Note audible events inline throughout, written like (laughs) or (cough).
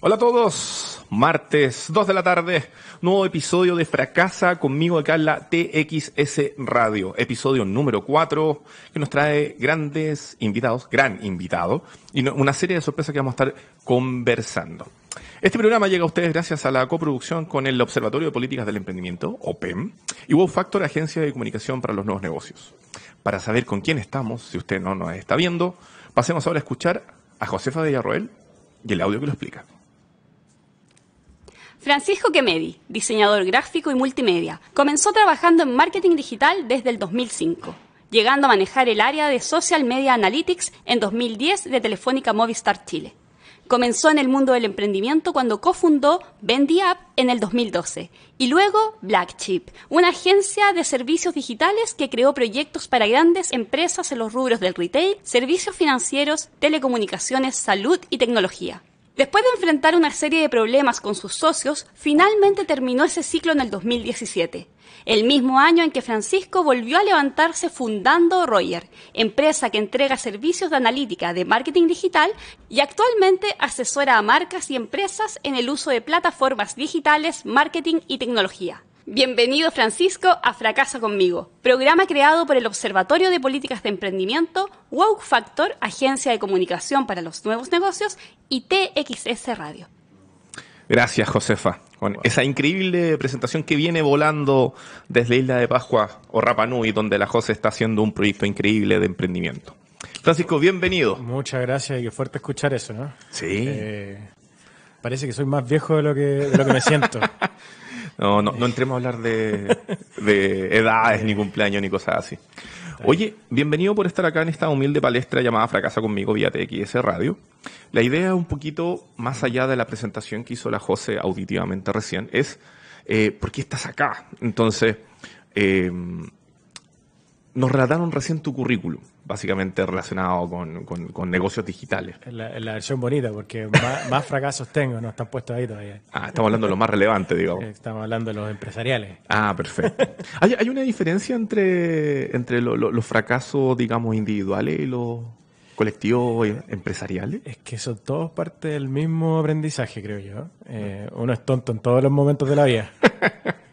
Hola a todos, martes 2 de la tarde, nuevo episodio de Fracasa conmigo acá en la TXS Radio, episodio número 4, que nos trae grandes invitados, gran invitado, y una serie de sorpresas que vamos a estar conversando. Este programa llega a ustedes gracias a la coproducción con el Observatorio de Políticas del Emprendimiento, OPEM, y Wow Factor, Agencia de Comunicación para los Nuevos Negocios. Para saber con quién estamos, si usted no nos está viendo, pasemos ahora a escuchar a Josefa Villarroel y el audio que lo explica. Francisco Kemedi, diseñador gráfico y multimedia, comenzó trabajando en marketing digital desde el 2005, llegando a manejar el área de Social Media Analytics en 2010 de Telefónica Movistar Chile. Comenzó en el mundo del emprendimiento cuando cofundó Bendy App en el 2012 y luego Black Chip, una agencia de servicios digitales que creó proyectos para grandes empresas en los rubros del retail, servicios financieros, telecomunicaciones, salud y tecnología. Después de enfrentar una serie de problemas con sus socios, finalmente terminó ese ciclo en el 2017, el mismo año en que Francisco volvió a levantarse fundando Royer, empresa que entrega servicios de analítica de marketing digital y actualmente asesora a marcas y empresas en el uso de plataformas digitales, marketing y tecnología. Bienvenido Francisco a Fracasa conmigo, programa creado por el Observatorio de Políticas de Emprendimiento, Woke Factor, Agencia de Comunicación para los Nuevos Negocios y TXS Radio. Gracias Josefa, con esa increíble presentación que viene volando desde Isla de Pascua o Rapa Nui, donde la Jose está haciendo un proyecto increíble de emprendimiento. Francisco, bienvenido. Muchas gracias y qué fuerte escuchar eso, ¿no? Sí. Eh, parece que soy más viejo de lo que, de lo que me siento. (laughs) No, no, no entremos a hablar de, edades, ni cumpleaños, ni cosas así. Oye, bienvenido por estar acá en esta humilde palestra llamada Fracasa conmigo vía TXS Radio. La idea, un poquito más allá de la presentación que hizo la José auditivamente recién, es eh, ¿por qué estás acá? Entonces, eh, nos relataron recién tu currículum, básicamente relacionado con, negocios digitales. Es la, versión bonita, porque (laughs) más, fracasos tengo, no están puestos ahí todavía. Ah, estamos hablando de lo más relevante, digamos. Estamos hablando de los empresariales. Ah, perfecto. (laughs) ¿Hay, una diferencia entre, entre los fracasos, digamos, individuales y los colectivos empresariales? Es que son todos parte del mismo aprendizaje, creo yo. Eh, uno es tonto en todos los momentos de la vida. (laughs)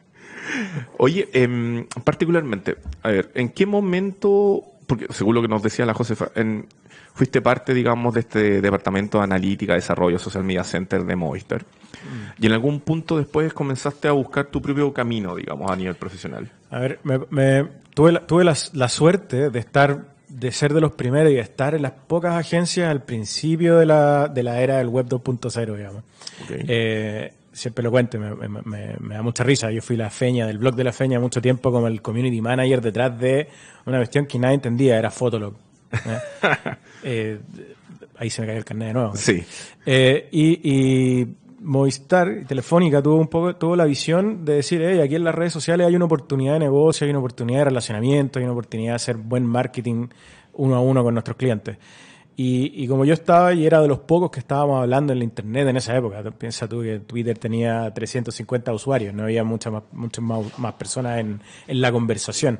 Oye, em, particularmente, a ver, ¿en qué momento, porque según lo que nos decía la Josefa, en, fuiste parte, digamos, de este departamento de analítica, desarrollo, social media center de Movistar? Mm. Y en algún punto después comenzaste a buscar tu propio camino, digamos, a nivel profesional. A ver, me, tuve, la, tuve la, suerte de estar de ser de los primeros y de estar en las pocas agencias al principio de la, de la era del web 2.0, digamos. Eh, siempre lo cuento, me, da mucha risa. Yo fui la feña del blog de la feña mucho tiempo como el community manager detrás de una cuestión que nadie entendía, era Fotolog. ¿eh? (laughs) Eh, ahí se me cayó el carnet de nuevo. Sí. Eh, y, Movistar y Telefónica tuvo un poco tuvo la visión de decir, hey, aquí en las redes sociales hay una oportunidad de negocio, hay una oportunidad de relacionamiento, hay una oportunidad de hacer buen marketing uno a uno con nuestros clientes. Y, como yo estaba y era de los pocos que estábamos hablando en la internet en esa época, piensa tú que Twitter tenía 350 usuarios, no había muchas más, muchas más, personas en, en, la conversación.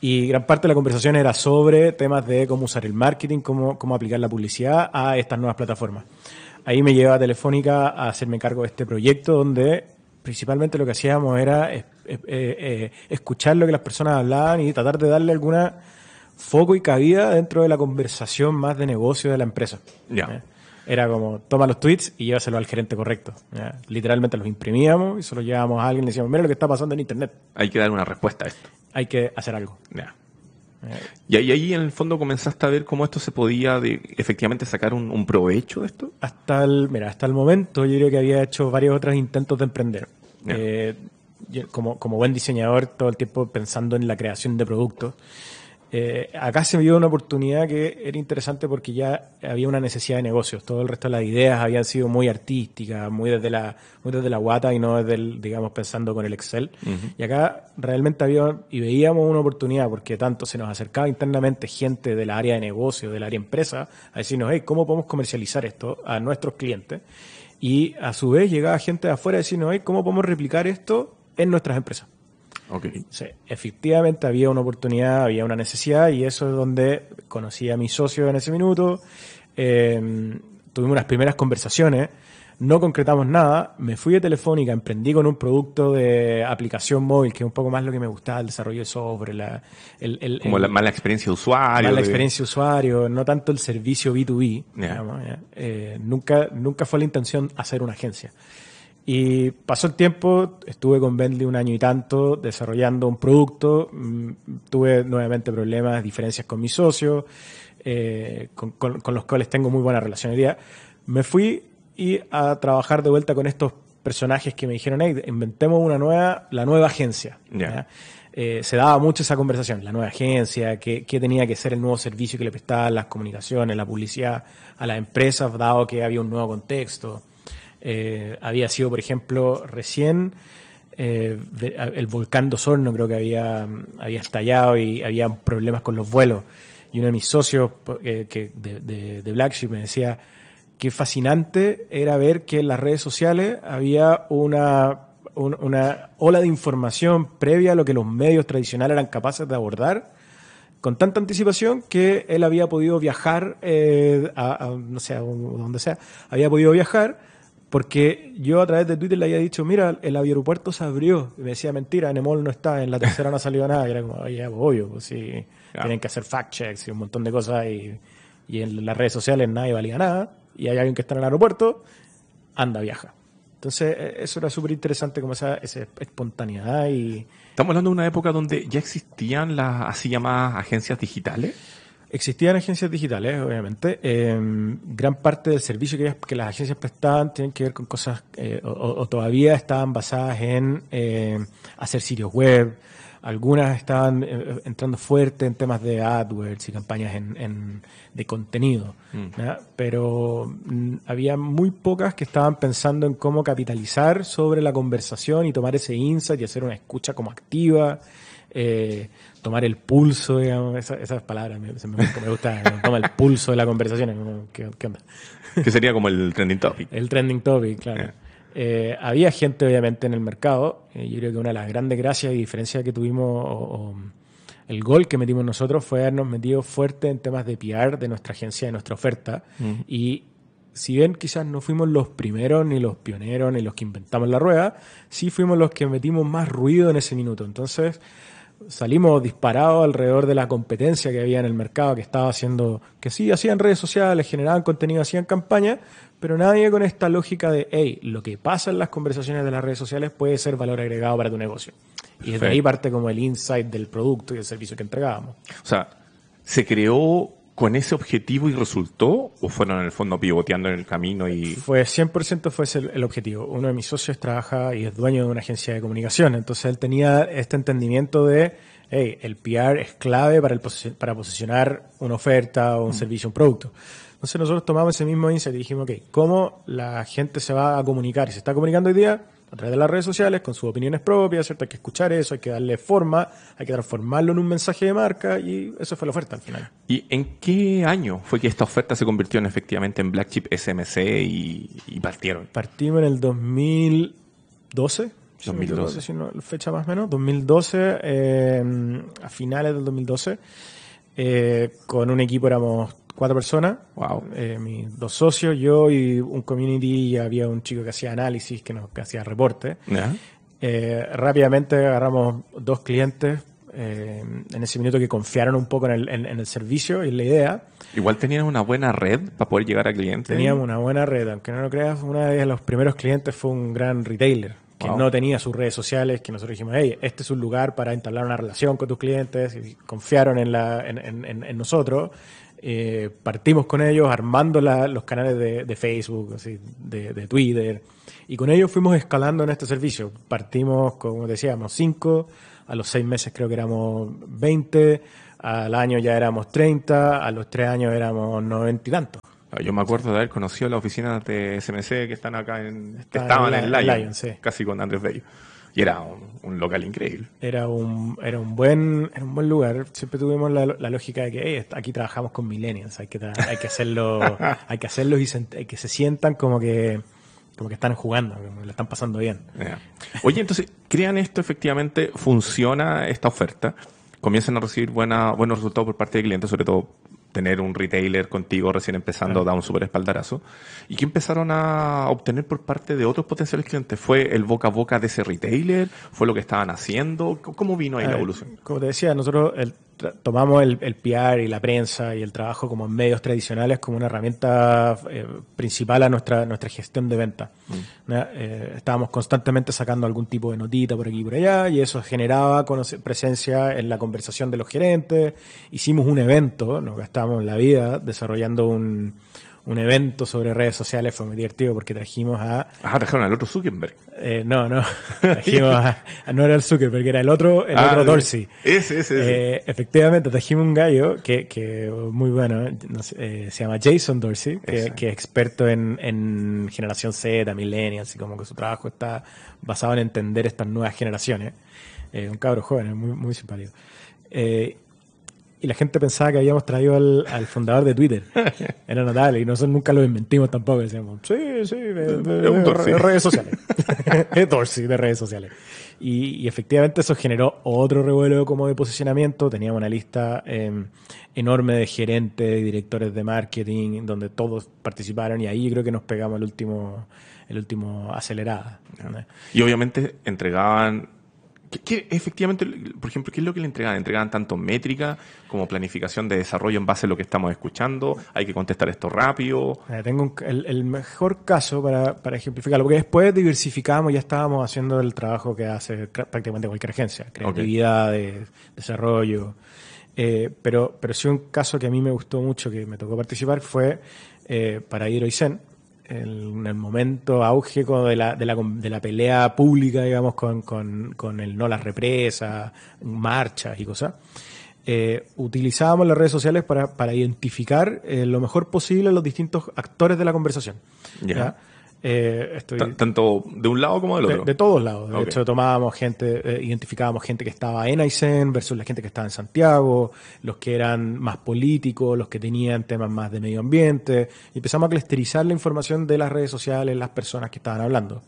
Y gran parte de la conversación era sobre temas de cómo usar el marketing, cómo, cómo aplicar la publicidad a estas nuevas plataformas. Ahí me lleva Telefónica a hacerme cargo de este proyecto donde principalmente lo que hacíamos era eh, eh, escuchar lo que las personas hablaban y tratar de darle alguna foco y cabida dentro de la conversación más de negocio de la empresa. Ya. Era como, toma los tweets y llévaselo al gerente correcto. Literalmente los imprimíamos y se los llevábamos a alguien y decíamos, mira lo que está pasando en Internet. Hay que dar una respuesta a esto. Hay que hacer algo. Ya. Y ahí, en el fondo comenzaste a ver cómo esto se podía de, efectivamente sacar un, provecho de esto. Hasta el, mira, hasta el momento yo creo que había hecho varios otros intentos de emprender. Eh, como, como buen diseñador, todo el tiempo pensando en la creación de productos. Eh, acá se vio una oportunidad que era interesante porque ya había una necesidad de negocios. Todo el resto de las ideas habían sido muy artísticas, muy desde la, muy desde la guata y no desde el, digamos, pensando con el Excel. Y acá realmente había, y veíamos una oportunidad porque tanto se nos acercaba internamente gente del área de negocio, del área empresa, a decirnos, hey, ¿cómo podemos comercializar esto a nuestros clientes? Y a su vez llegaba gente de afuera a decirnos, hey, ¿cómo podemos replicar esto en nuestras empresas? Okay. Sí, efectivamente había una oportunidad, había una necesidad y eso es donde conocí a mi socio en ese minuto. Em, tuvimos unas primeras conversaciones no concretamos nada, me fui de Telefónica, emprendí con un producto de aplicación móvil, que es un poco más lo que me gustaba, el desarrollo de software, la, el, el- Como el- la mala experiencia de usuario. más la de- experiencia de usuario, no tanto el servicio B2B. Ya. digamos. Eh, nunca, nunca fue la intención hacer una agencia. Y pasó el tiempo, estuve con Bentley un año y tanto desarrollando un producto, mm, tuve nuevamente problemas, diferencias con mis socios, eh, con, con- con los cuales tengo muy buena relación hoy día. Me fui y a trabajar de vuelta con estos personajes que me dijeron, hey, inventemos una nueva, la nueva agencia. Eh, se daba mucho esa conversación, la nueva agencia, qué, qué tenía que ser el nuevo servicio que le prestaban las comunicaciones, la publicidad a las empresas, dado que había un nuevo contexto. Eh, había sido, por ejemplo, recién eh, el volcán de creo que había, había estallado y había problemas con los vuelos. Y uno de mis socios eh, que de, de, Black Sheep me decía que fascinante era ver que en las redes sociales había una, un- una ola de información previa a lo que los medios tradicionales eran capaces de abordar con tanta anticipación que él había podido viajar a, no sé, a sea, había podido viajar porque yo a través de Twitter le había dicho, mira, el aeropuerto se abrió. Y me decía, mentira, en Emol no está, en la tercera no ha salido nada. Y era como, oye, obvio, pues sí, Claro. tienen que hacer fact checks y un montón de cosas. Y, y en las redes sociales nadie valía nada. Y hay alguien que está en el aeropuerto, anda, viaja. Entonces, eh, eso era súper interesante, como esa, esa espontaneidad y... Estamos hablando de una época donde ya existían las así llamadas agencias digitales. Existían agencias digitales, obviamente. Eh, gran parte del servicio que, que las agencias prestaban tienen que ver con cosas, eh, o, o todavía estaban basadas en eh, hacer sitios web. Algunas estaban eh, entrando fuerte en temas de AdWords y campañas en, en- de contenido. ¿ya? Pero mm, había muy pocas que estaban pensando en cómo capitalizar sobre la conversación y tomar ese insight y hacer una escucha como activa eh, tomar el pulso, digamos, esa- esas palabras me, me, gusta, toma el pulso de la conversación. ¿Qué, qué onda? Que sería como el trending topic. El trending topic, claro. Yeah. Eh, había gente, obviamente, en el mercado. Eh, yo creo que una de las grandes gracias y diferencias que tuvimos, o, o el gol que metimos nosotros, fue habernos metido fuerte en temas de PR de nuestra agencia, de nuestra oferta. Y si bien quizás no fuimos los primeros, ni los pioneros, ni los que inventamos la rueda, sí fuimos los que metimos más ruido en ese minuto. Entonces, salimos disparados alrededor de la competencia que había en el mercado, que estaba haciendo, que sí, hacían redes sociales, generaban contenido, hacían campañas, pero nadie con esta lógica de, hey, lo que pasa en las conversaciones de las redes sociales puede ser valor agregado para tu negocio. Y desde Perfecto. ahí parte como el insight del producto y el servicio que entregábamos. O sea, ¿se creó con ese objetivo y resultó? ¿O fueron en el fondo pivoteando en el camino y... Fue 100% fue ese el, objetivo. Uno de mis socios trabaja y es dueño de una agencia de comunicación, entonces él tenía este entendimiento de, hey, el PR es clave para, el, para posicionar una oferta o un servicio, un producto. Entonces nosotros tomamos ese mismo insight y dijimos, ok, ¿cómo la gente se va a comunicar? Y se está comunicando hoy día a través de las redes sociales, con sus opiniones propias, ¿cierto? Hay que escuchar eso, hay que darle forma, hay que transformarlo en un mensaje de marca y eso fue la oferta al final. ¿Y en qué año fue que esta oferta se convirtió en, efectivamente en Black Chip SMC y, y partieron? Partimos en el 2012. si no me 2012. equivoco, si no, fecha más o menos. 2012, eh, a finales del 2012. eh, con un equipo éramos cuatro personas. Wow. Eh, mis dos socios, yo y un community, y había un chico que hacía análisis, que nos que hacía reporte. ¿Ya? Eh, rápidamente agarramos dos clientes eh, en ese minuto que confiaron un poco en el, en- en el servicio y en la idea. Igual tenían una buena red para poder llegar a clientes. Teníamos una buena red, aunque no lo creas, una de los primeros clientes fue un gran retailer que Wow. no tenía sus redes sociales, que nosotros dijimos, hey, este es un lugar para entablar una relación con tus clientes, y confiaron en, la, en- en- en nosotros. Eh, partimos con ellos armando la- los canales de, de Facebook, así, de, de Twitter, y con ellos fuimos escalando en este servicio. Partimos, como decíamos, 5, a los seis meses creo que éramos 20, al año ya éramos 30, a los tres años éramos 90 y tantos. Ah, Yo me acuerdo de haber conocido las oficinas de SMC que están acá en... que estaban en en Lion, sí. casi con Andrés Bello. Y era un, un local increíble. era un, era un buen era un buen lugar. Siempre tuvimos la, la lógica de que "Hey, aquí trabajamos con millennials, hay que hay que hacerlo, (laughs) hay que hacerlos y hay que se sientan como que como que están jugando, como que le están pasando bien. Oye, entonces, crean esto efectivamente, funciona esta oferta, comienzan a recibir buena, buenos resultados por parte de clientes, sobre todo tener un retailer contigo recién empezando da un súper espaldarazo. ¿Y qué empezaron a obtener por parte de otros potenciales clientes? ¿Fue el boca a boca de ese retailer? ¿Fue lo que estaban haciendo? ¿Cómo vino ahí la evolución? Como te decía, nosotros el, tomamos el, el, PR y la prensa y el trabajo como medios tradicionales como una herramienta eh, principal a nuestra, nuestra gestión de venta. Mm. Eh, estábamos constantemente sacando algún tipo de notita por aquí y por allá y eso generaba presencia en la conversación de los gerentes. Hicimos un evento, nos gastamos la vida desarrollando un un evento sobre redes sociales, fue muy divertido porque trajimos a... Ah, trajeron al otro Zuckerberg. Eh, no, no, (laughs) trajimos a, no era el Zuckerberg, era el otro, el ah, otro Dorsey. Ese, ese, ese. Eh, efectivamente, trajimos un gallo que, que muy bueno, eh, se llama Jason Dorsey, que, es experto en, en generación Z, millennials, y como que su trabajo está basado en entender estas nuevas generaciones. un cabro joven, muy, muy simpático. Eh, y la gente pensaba que habíamos traído al, al fundador de Twitter. (laughs) Era notable y nosotros nunca lo inventimos tampoco. Decíamos, sí, sí, de, redes sociales. (laughs) es Dorsey de redes sociales. Y, y, efectivamente eso generó otro revuelo como de posicionamiento. Teníamos una lista em, enorme de gerentes y directores de marketing donde todos participaron y ahí creo que nos pegamos el último, el último acelerada. Y obviamente entregaban ¿Qué, efectivamente, por ejemplo, qué es lo que le entregan? ¿Entregan tanto métrica como planificación de desarrollo en base a lo que estamos escuchando? ¿Hay que contestar esto rápido? Eh, tengo el, mejor caso para, para, ejemplificarlo, porque después diversificamos, ya estábamos haciendo el trabajo que hace prácticamente cualquier agencia, creatividad, desarrollo. Eh, pero, pero sí un caso que a mí me gustó mucho, que me tocó participar, fue eh, para Hidroisen en el momento auge de la, de, la, de la pelea pública, digamos, con, con, con, el no las represas, marchas y cosas, eh, utilizábamos las redes sociales para, para identificar eh, lo mejor posible los distintos actores de la conversación. ¿ya? Eh, tanto de un lado como del otro. De, todos lados. De hecho, tomábamos gente, eh, identificábamos gente que estaba en Aysén versus la gente que estaba en Santiago, los que eran más políticos, los que tenían temas más de medio ambiente. Y empezamos a clusterizar la información de las redes sociales, las personas que estaban hablando.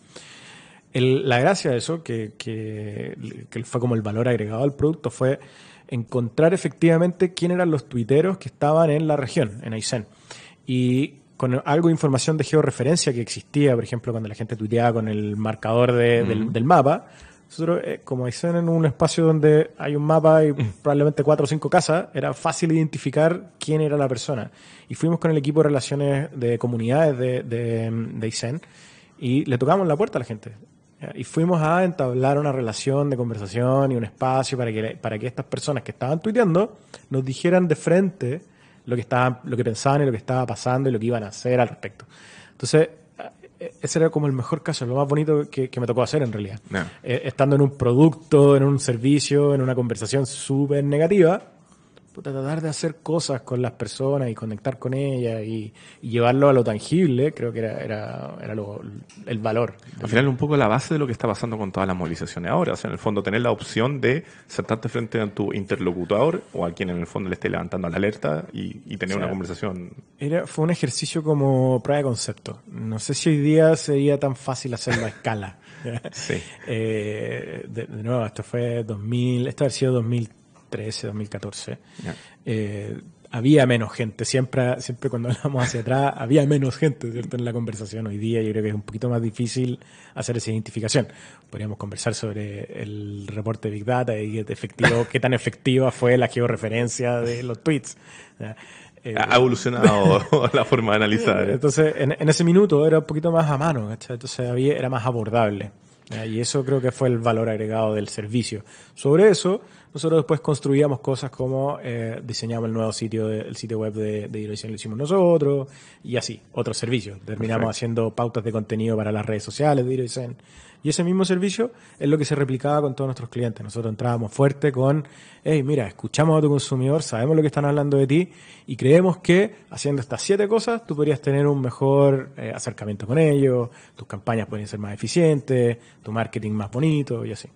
la gracia de eso, que, que, que fue como el valor agregado al producto, fue encontrar efectivamente quién eran los tuiteros que estaban en la región, en Aysén. Y con algo de información de georreferencia que existía, por ejemplo, cuando la gente tuiteaba con el marcador del, mapa. Nosotros, eh, como dicen en un espacio donde hay un mapa y probablemente cuatro o cinco casas, era fácil identificar quién era la persona. Y fuimos con el equipo de relaciones de comunidades de, de, de ICEN y le tocamos la puerta a la gente. Y fuimos a entablar una relación de conversación y un espacio para que, para que estas personas que estaban tuiteando nos dijeran de frente lo que, estaban, lo que pensaban y lo que estaba pasando y lo que iban a hacer al respecto. Entonces, eh, ese era como el mejor caso, lo más bonito que, me tocó hacer en realidad. Eh, estando en un producto, en un servicio, en una conversación súper negativa, tratar de hacer cosas con las personas y conectar con ellas y, llevarlo a lo tangible, creo que era, era, era el valor. Al final, un poco la base de lo que está pasando con todas las movilizaciones ahora. O sea, en el fondo, tener la opción de sentarte frente a tu interlocutor o a quien en el fondo le esté levantando la alerta y, tener una conversación. Era, fue un ejercicio como prueba de concepto. No sé si hoy día sería tan fácil hacerlo a escala. (laughs) sí. (laughs) Eh, de, nuevo, esto fue 2000, esto ha sido 2000 2013, 2014, eh, había menos gente. Siempre, siempre cuando (laughs) hablamos hacia atrás, había menos gente ¿cierto? en la conversación. Hoy día yo creo que es un poquito más difícil hacer esa identificación. Podríamos conversar sobre el reporte de Big Data y efectivo, qué tan efectiva fue la georreferencia de los tweets. Eh, ha evolucionado (laughs) la forma de analizar. ¿eh? Entonces, en, en, ese minuto era un poquito más a mano, entonces había, era más abordable. Y eso creo que fue el valor agregado del servicio. Sobre eso, nosotros después construíamos cosas como eh, diseñamos el nuevo sitio, el sitio web de, de lo hicimos nosotros, y así, otros servicios. Terminamos haciendo pautas de contenido para las redes sociales de Hidroisen. Y ese mismo servicio es lo que se replicaba con todos nuestros clientes. Nosotros entrábamos fuerte con, hey, mira, escuchamos a tu consumidor, sabemos lo que están hablando de ti y creemos que haciendo estas siete cosas tú podrías tener un mejor eh, acercamiento con ellos, tus campañas pueden ser más eficientes, tu marketing más bonito y así.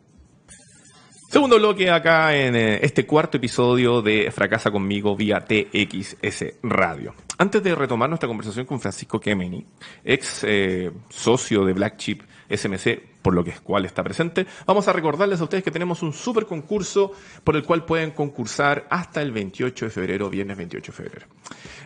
Segundo bloque acá en eh, este cuarto episodio de Fracasa conmigo vía TXS Radio. Antes de retomar nuestra conversación con Francisco Kemeny, ex eh, socio de Black Chip SMC, por lo que es cual está presente, vamos a recordarles a ustedes que tenemos un super concurso por el cual pueden concursar hasta el 28 de febrero, viernes 28 de febrero.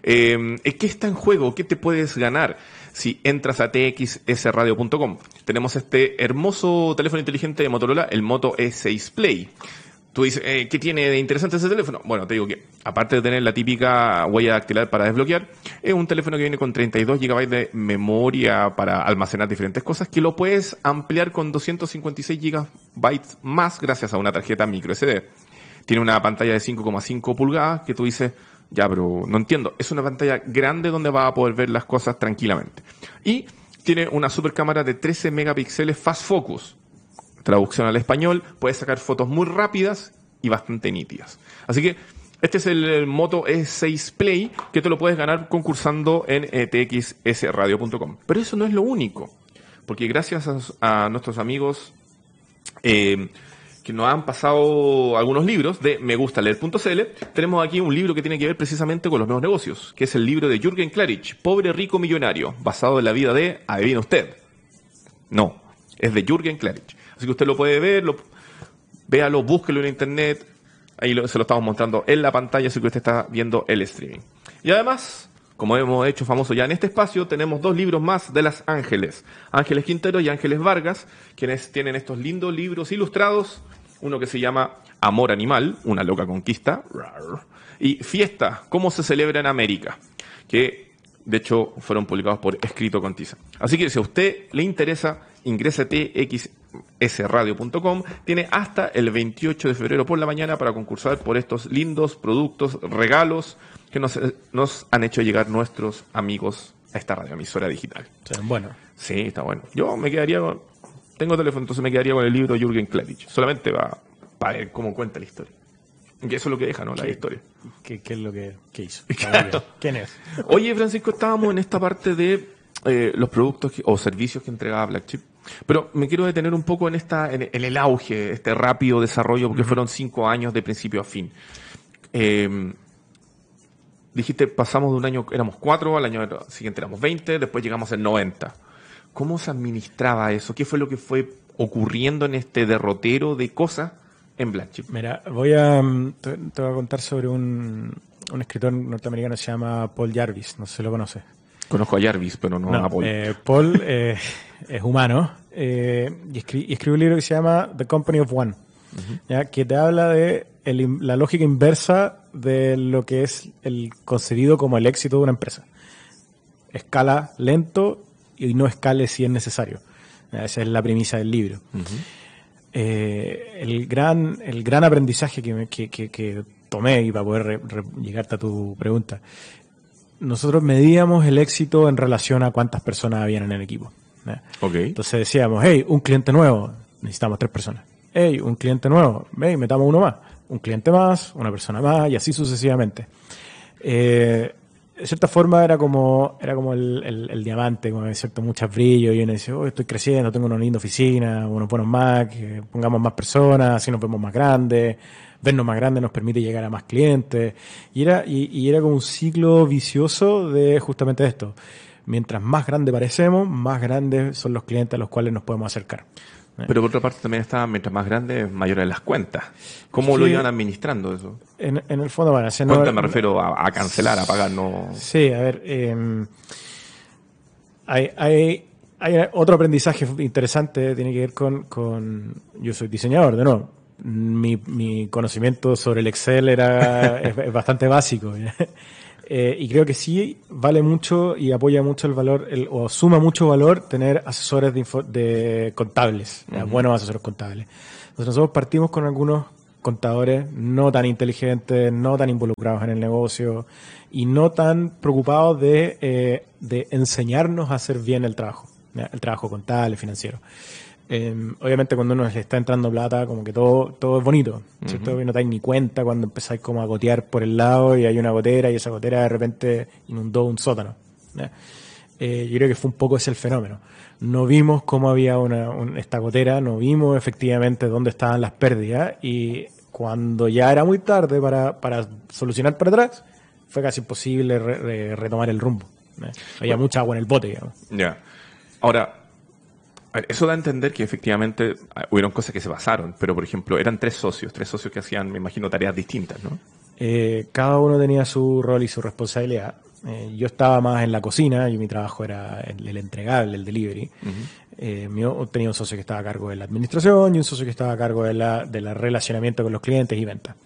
Eh, ¿Qué está en juego? ¿Qué te puedes ganar? si entras a txsradio.com. Tenemos este hermoso teléfono inteligente de Motorola, el Moto E6 Play. Tú dices, eh, ¿qué tiene de interesante ese teléfono? Bueno, te digo que, aparte de tener la típica huella dactilar para desbloquear, es un teléfono que viene con 32 GB de memoria para almacenar diferentes cosas, que lo puedes ampliar con 256 GB más gracias a una tarjeta micro SD. Tiene una pantalla de 5,5 pulgadas que tú dices, ya, pero no entiendo. Es una pantalla grande donde vas a poder ver las cosas tranquilamente. Y tiene una super cámara de 13 megapíxeles fast focus. Traducción al español, puedes sacar fotos muy rápidas y bastante nítidas. Así que este es el, Moto E6 Play que te lo puedes ganar concursando en e txsradio.com. Pero eso no es lo único, porque gracias a, nuestros amigos eh, que nos han pasado algunos libros de me gusta leer.cl, tenemos aquí un libro que tiene que ver precisamente con los nuevos negocios, que es el libro de Jürgen Klarich, Pobre Rico Millonario, basado en la vida de, adivina usted, no, es de Jürgen Klarich. Así que usted lo puede ver, lo, véalo, búsquelo en internet, ahí se lo estamos mostrando en la pantalla, así que usted está viendo el streaming. Y además, como hemos hecho famoso ya en este espacio, tenemos dos libros más de las Ángeles. Ángeles Quintero y Ángeles Vargas, quienes tienen estos lindos libros ilustrados. Uno que se llama Amor Animal, una loca conquista. Y Fiesta, cómo se celebra en América. Que de hecho fueron publicados por Escrito con Tiza. Así que si a usted le interesa, ingrese a txsradio.com. Tiene hasta el 28 de febrero por la mañana para concursar por estos lindos productos, regalos que nos, nos han hecho llegar nuestros amigos a esta radioemisora digital. bueno. Sí, está bueno. Yo me quedaría con... Tengo teléfono, entonces me quedaría con el libro Jürgen Klarich. Solamente va para ver cómo cuenta la historia. Que eso es lo que deja, ¿no? La historia. ¿Qué, es lo que, hizo? (laughs) ¿Quién es? Oye, Francisco, estábamos en esta parte de eh, los productos o servicios que entregaba Black Chip. Pero me quiero detener un poco en esta, en, el auge, este rápido desarrollo, porque fueron cinco años de principio a fin. Eh, dijiste, pasamos de un año, éramos cuatro, al año siguiente éramos 20, después llegamos al 90. ¿Cómo se administraba eso? ¿Qué fue lo que fue ocurriendo en este derrotero de cosas en Blackchip? Mira, voy a, mm, te, voy a contar sobre un, un escritor norteamericano que se llama Paul Jarvis, no sé si lo conoces. Conozco a Jarvis, pero no, a Paul. Eh, Paul eh, (laughs) es humano eh, y, escribe un libro que se llama The Company of One, ¿ya? que te habla de la lógica inversa de lo que es el concebido como el éxito de una empresa. Escala lento y no escale si es necesario. Esa es la premisa del libro. Eh, el, gran, el gran aprendizaje que, que, tomé, y para poder llegarte a tu pregunta, nosotros medíamos el éxito en relación a cuántas personas habían en el equipo. Entonces decíamos, hey, un cliente nuevo, necesitamos tres personas. Hey, un cliente nuevo, hey, metamos uno más un cliente más, una persona más y así sucesivamente. Eh, de cierta forma era como, era como el, diamante, con cierto mucho brillo, y uno dice, oh, estoy creciendo, tengo una linda oficina, unos buenos Mac, pongamos más personas, así nos vemos más grandes, vernos más grandes nos permite llegar a más clientes, y era, y era como un ciclo vicioso de justamente esto. Mientras más grande parecemos, más grandes son los clientes a los cuales nos podemos acercar. Pero por otra parte también está, mientras más grande, mayores las cuentas. ¿Cómo lo iban administrando eso? En, el fondo, bueno, se no, me refiero a, cancelar, a pagar, no... Sí, a ver, em, hay, hay, hay, otro aprendizaje interesante, tiene que ver con, con yo soy diseñador, de nuevo. Mi, mi conocimiento sobre el Excel era (laughs) es, bastante básico. Eh, y creo que sí vale mucho y apoya mucho el valor, el, o suma mucho valor tener asesores de, de contables, buenos asesores contables. Entonces nosotros partimos con algunos contadores no tan inteligentes, no tan involucrados en el negocio y no tan preocupados de, eh, de enseñarnos a hacer bien el trabajo, el trabajo contable, financiero. Em, obviamente cuando uno le está entrando plata, como que todo, todo es bonito, ¿cierto? no te dais ni cuenta cuando empezáis como a gotear por el lado y hay una gotera y esa gotera de repente inundó un sótano. eh, yo creo que fue un poco ese el fenómeno. No vimos cómo había una, esta gotera, no vimos efectivamente dónde estaban las pérdidas y cuando ya era muy tarde para, para solucionar para atrás, fue casi imposible retomar el rumbo. ¿eh? Había mucha agua en el bote, digamos. Ya. Ahora, eso da a entender que efectivamente ah, hubieron cosas que se pasaron, pero por ejemplo, eran tres socios, tres socios que hacían, me imagino, tareas distintas, ¿no? Eh, cada uno tenía su rol y su responsabilidad. Eh, yo estaba más en la cocina y mi trabajo era el, entregable, el delivery. Eh, tenía un socio que estaba a cargo de la administración y un socio que estaba a cargo de la, de la relacionamiento con los clientes y ventas.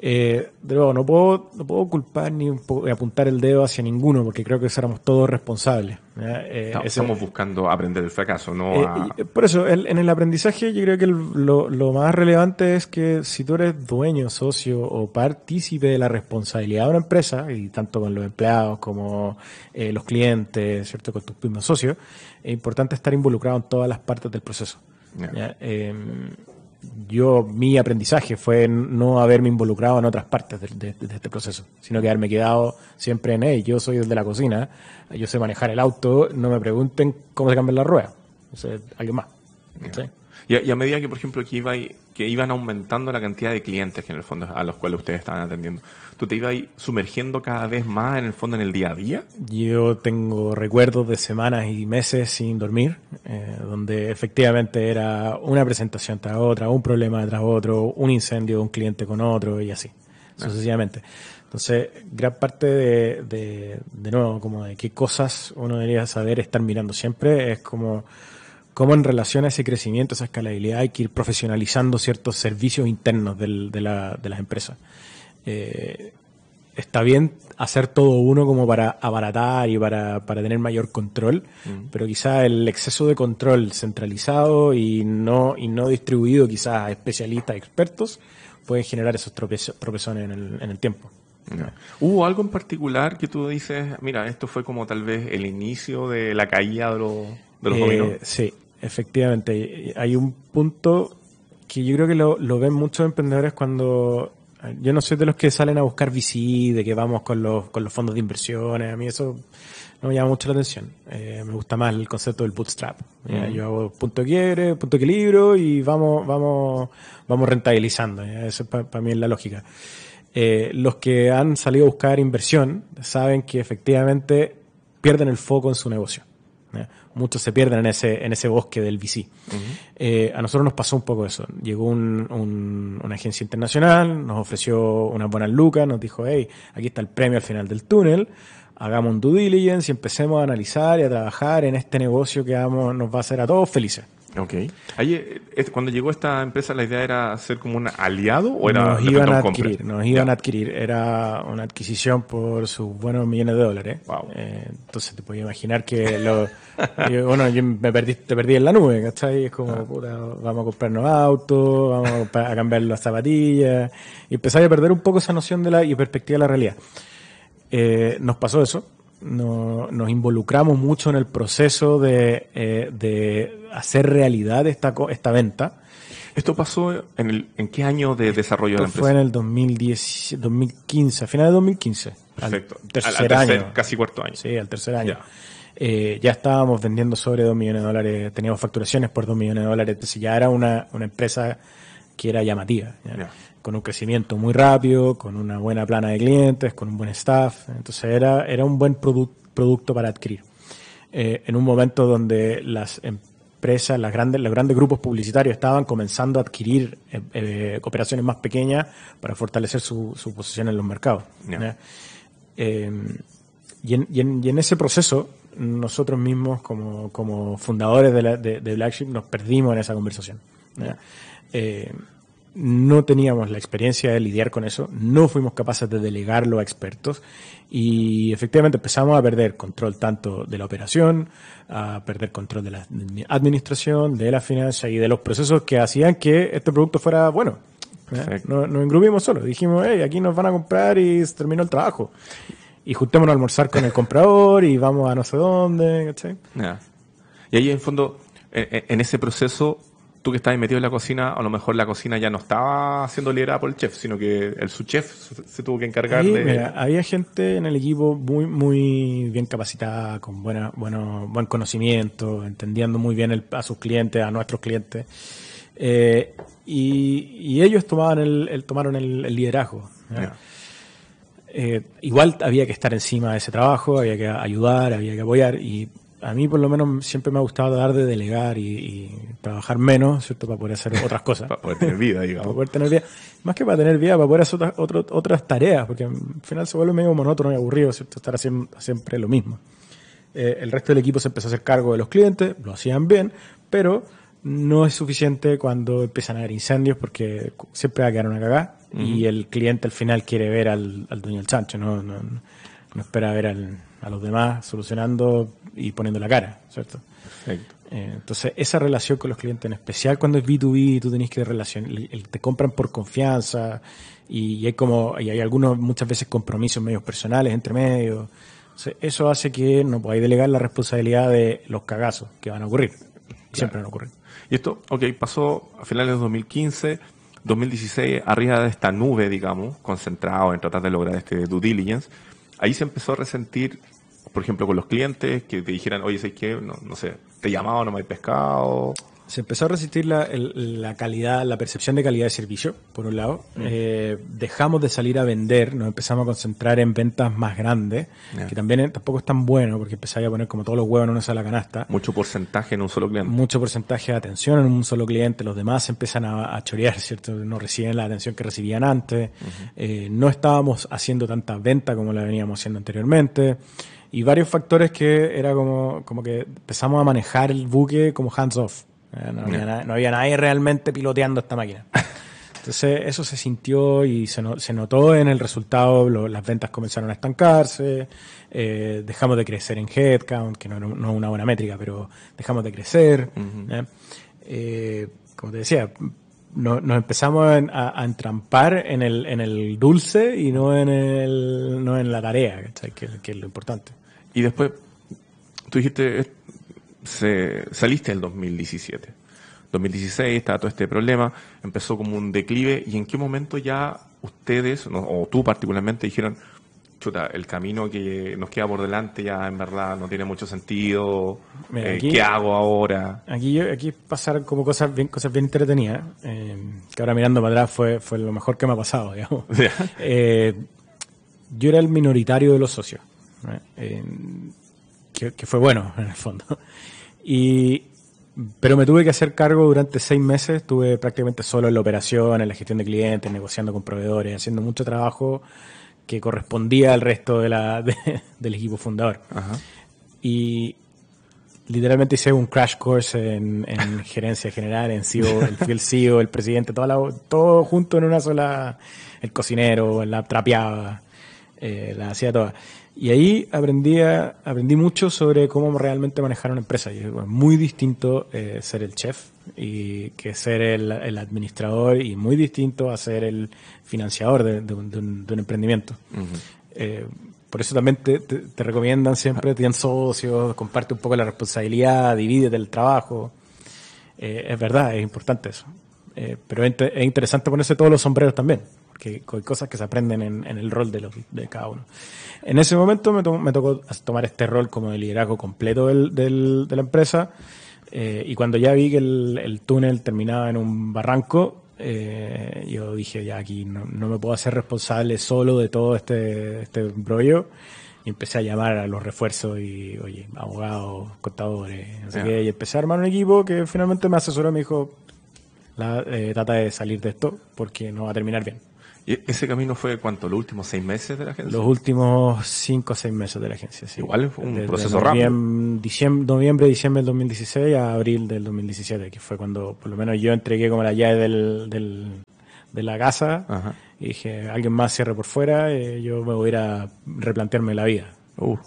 Eh, de nuevo, no puedo, no puedo culpar ni apuntar el dedo hacia ninguno, porque creo que éramos todos responsables. Eh, estamos buscando aprender el fracaso, no eh, Por eso, en el aprendizaje yo creo que lo, lo, más relevante es que si tú eres dueño, socio o partícipe de la responsabilidad de una empresa, y tanto con los empleados como los clientes, ¿cierto? con tus mismos socios, es importante estar involucrado en todas las partes del proceso. Em, yo, mi aprendizaje fue no haberme involucrado en otras partes de, este proceso, sino que haberme quedado siempre en, hey, yo soy el de la cocina, yo sé manejar el auto, no me pregunten cómo se cambian las ruedas, o sea, alguien más. Y, a, medida que, por ejemplo, que, iba, que iban aumentando la cantidad de clientes que en el fondo a los cuales ustedes estaban atendiendo, ¿tú te ibas sumergiendo cada vez más en el fondo en el día a día? Yo tengo recuerdos de semanas y meses sin dormir, eh, donde efectivamente era una presentación tras otra, un problema tras otro, un incendio de un cliente con otro y así, ah. sucesivamente. Entonces, gran parte de, de, de nuevo, como de qué cosas uno debería saber estar mirando siempre, es como cómo en relación a ese crecimiento, esa escalabilidad, hay que ir profesionalizando ciertos servicios internos del, de, la, de, las empresas. Eh, está bien hacer todo uno como para abaratar y para, para tener mayor control, mm. pero quizá el exceso de control centralizado y no, y no distribuido quizás a especialistas, expertos, pueden generar esos tropezones en el, en el tiempo. ¿Hubo algo en particular que tú dices, mira, esto fue como tal vez el inicio de la caída de, los, de los eh, Sí, Efectivamente, hay un punto que yo creo que lo, lo ven muchos emprendedores cuando yo no soy de los que salen a buscar VC, de que vamos con los, con los fondos de inversiones, a mí eso no me llama mucho la atención. Eh, me gusta más el concepto del bootstrap. Yo hago punto quiere, punto equilibrio y vamos, vamos, vamos rentabilizando. Eso para mí es la lógica. Eh, los que han salido a buscar inversión saben que efectivamente pierden el foco en su negocio muchos se pierden en ese, en ese bosque del VC. Eh, a nosotros nos pasó un poco eso. Llegó un, una agencia internacional, nos ofreció unas buenas lucas, nos dijo, hey, aquí está el premio al final del túnel, hagamos un due diligence y empecemos a analizar y a trabajar en este negocio que vamos, nos va a hacer a todos felices. Ok. Ahí, eh, cuando llegó esta empresa, ¿la idea era ser como un aliado o era Nos iban a adquirir, nos iban a adquirir. Era una adquisición por sus buenos millones de dólares. Wow. Eh, entonces te puedes imaginar que lo, (laughs) bueno, yo me perdí, te perdí en la nube, ¿cachai? Es como, ah. puta, vamos a comprarnos autos, vamos a cambiar las zapatillas. Y empezáis a perder un poco esa noción de la y perspectiva de la realidad. Eh, nos pasó eso no, nos involucramos mucho en el proceso de, eh, de hacer realidad esta, esta venta. ¿Esto pasó en, el, en qué año de desarrollo de la empresa? Fue en el 2010, 2015, a final de 2015. Perfecto. Al tercer, año. Casi cuarto año. Sí, al tercer año. Ya. Eh, ya estábamos vendiendo sobre 2 millones de dólares, teníamos facturaciones por 2 millones de dólares, entonces ya era una, una empresa que era llamativa con un crecimiento muy rápido, con una buena plana de clientes, con un buen staff. Entonces era, era un buen producto para adquirir. Eh, en un momento donde las empresas, las grandes, los grandes grupos publicitarios estaban comenzando a adquirir eh, eh, operaciones más pequeñas para fortalecer su, posición en los mercados. Y en, y, en, ese proceso, nosotros mismos como, fundadores de, la, de, Blackship nos perdimos en esa conversación no teníamos la experiencia de lidiar con eso, no fuimos capaces de delegarlo a expertos y efectivamente empezamos a perder control tanto de la operación, a perder control de la administración, de la finanza y de los procesos que hacían que este producto fuera bueno. ¿eh? Nos, engrubimos solo, dijimos, hey, aquí nos van a comprar y se terminó el trabajo. Y juntémonos a almorzar con el comprador y vamos a no sé dónde, Y ahí en fondo, en ese proceso tú que estabas metido en la cocina, a lo mejor la cocina ya no estaba siendo liderada por el chef, sino que el subchef se, tuvo que encargar de... mira, había gente en el equipo muy, muy bien capacitada, con buena, bueno, buen conocimiento, entendiendo muy bien el- a sus clientes, a nuestros clientes. Eh, y, y ellos tomaban el, el- tomaron el, el liderazgo. Eh, igual había que estar encima de ese trabajo, había que ayudar, había que apoyar. Y a mí, por lo menos, siempre me ha gustado dar de delegar y, y trabajar menos, ¿cierto? Para poder hacer otras cosas. (laughs) Para poder tener vida, para digamos. poder tener vida. Más que para tener vida, para poder hacer otras, otro- otras tareas, porque al final se vuelve medio monótono y aburrido, ¿cierto? Estar haciendo siempre lo mismo. Eh, el resto del equipo se empezó a hacer cargo de los clientes, lo hacían bien, pero no es suficiente cuando empiezan a haber incendios porque siempre va a quedar una cagada y el cliente al final quiere ver al, al dueño del chancho, no, no, no espera ver al- a los demás solucionando y poniendo la cara, ¿cierto? Perfecto. Eh, entonces, esa relación con los clientes, en especial cuando es B2B, tú tenés que relacionar, te compran por confianza y hay como, y hay algunos, muchas veces compromisos medios personales entre medios. Entonces, eso hace que no podáis delegar la responsabilidad de los cagazos que van a ocurrir. Siempre van a ocurrir. Y esto, ok, pasó a finales de 2015, 2016, arriba de esta nube, digamos, concentrado en tratar de lograr este due diligence. Ahí se empezó a resentir, por ejemplo, con los clientes que te dijeran, oye, ¿sabes qué? No, no sé, te llamaba, no me hay pescado. Se empezó a resistir la, el- la calidad, la percepción de calidad de servicio, por un lado. Eh, dejamos de salir a vender, nos empezamos a concentrar en ventas más grandes, que también tampoco es tan bueno porque empezáis a poner como todos los huevos en una sola canasta. Mucho porcentaje en un solo cliente. Mucho porcentaje de atención en un solo cliente, los demás se empiezan a, a chorear, ¿cierto? No reciben la atención que recibían antes, Eh, no estábamos haciendo tanta venta como la veníamos haciendo anteriormente, y varios factores que era como, como que empezamos a manejar el buque como hands off. Eh, No había, no nadie realmente piloteando esta máquina. (laughs) Entonces eso se sintió y se, no- se notó en el resultado, lo- las ventas comenzaron a estancarse, eh, dejamos de crecer en headcount, que no, no es una buena métrica, pero dejamos de crecer. ¿eh? Eh, como te decía, no- nos empezamos a, a- entrampar en el, en el dulce y no en, el, no en la tarea. Que, que es lo importante. Y después, tú dijiste, se, saliste del 2017. 2016 estaba todo este problema, empezó como un declive. ¿Y en qué momento ya ustedes, no, o tú particularmente, dijeron, chuta, el camino que nos queda por delante ya en verdad no tiene mucho sentido? Mira, eh, aquí- ¿Qué hago ahora? Aquí, aquí pasaron como cosas bien, cosas bien entretenidas, eh, que ahora mirando para atrás fue, fue lo mejor que me ha pasado, digamos. (laughs) Eh, yo era el minoritario de los socios, ¿eh? Eh, que, que fue bueno en el fondo. Y, pero me tuve que hacer cargo durante seis meses, estuve prácticamente solo en la operación, en la gestión de clientes, negociando con proveedores, haciendo mucho trabajo que correspondía al resto de la, de- (laughs) del equipo fundador. Ajá. Y literalmente hice un crash course en, en (laughs) gerencia general, en CEO, el, fui el CEO, el presidente, toda la- todo junto en una sola, el cocinero, la trapeaba, eh, la hacía toda. Y ahí aprendí, a- aprendí mucho sobre cómo realmente manejar una empresa. Y es bueno, muy distinto eh, ser el chef y que ser el, el administrador y muy distinto a ser el financiador de, de un, de un- de un emprendimiento. Eh, por eso también te, te- te recomiendan siempre, tienes socios, comparte un poco la responsabilidad, divídete el trabajo. Eh, es verdad, es importante eso. Pero es interesante ponerse todos los sombreros también, hay cosas que se aprenden en, en el rol de, los, de cada uno. En ese momento me, to- me tocó tomar este rol como de liderazgo completo del, del- de la empresa. eh, y cuando ya vi que el, el túnel terminaba en un barranco, eh, yo dije, ya aquí no, no me puedo hacer responsable solo de todo este, este brollo. Y empecé a llamar a los refuerzos y, oye, abogados, contadores, no sé Ya. qué. Y empecé a armar un equipo que finalmente me asesoró y me dijo, la, eh, trata de salir de esto porque no va a terminar bien. ¿Y ese camino fue cuánto? ¿Los últimos seis meses de la agencia? Los últimos cinco o seis meses de la agencia, sí. Igual fue un Desde proceso rápido. diciembre, noviembre, diciembre del 2016 a abril del 2017, que fue cuando por lo menos yo entregué como la llave del, del- de la casa Ajá. y dije, alguien más cierre por fuera, eh, yo me voy a ir a replantearme la vida. Uh.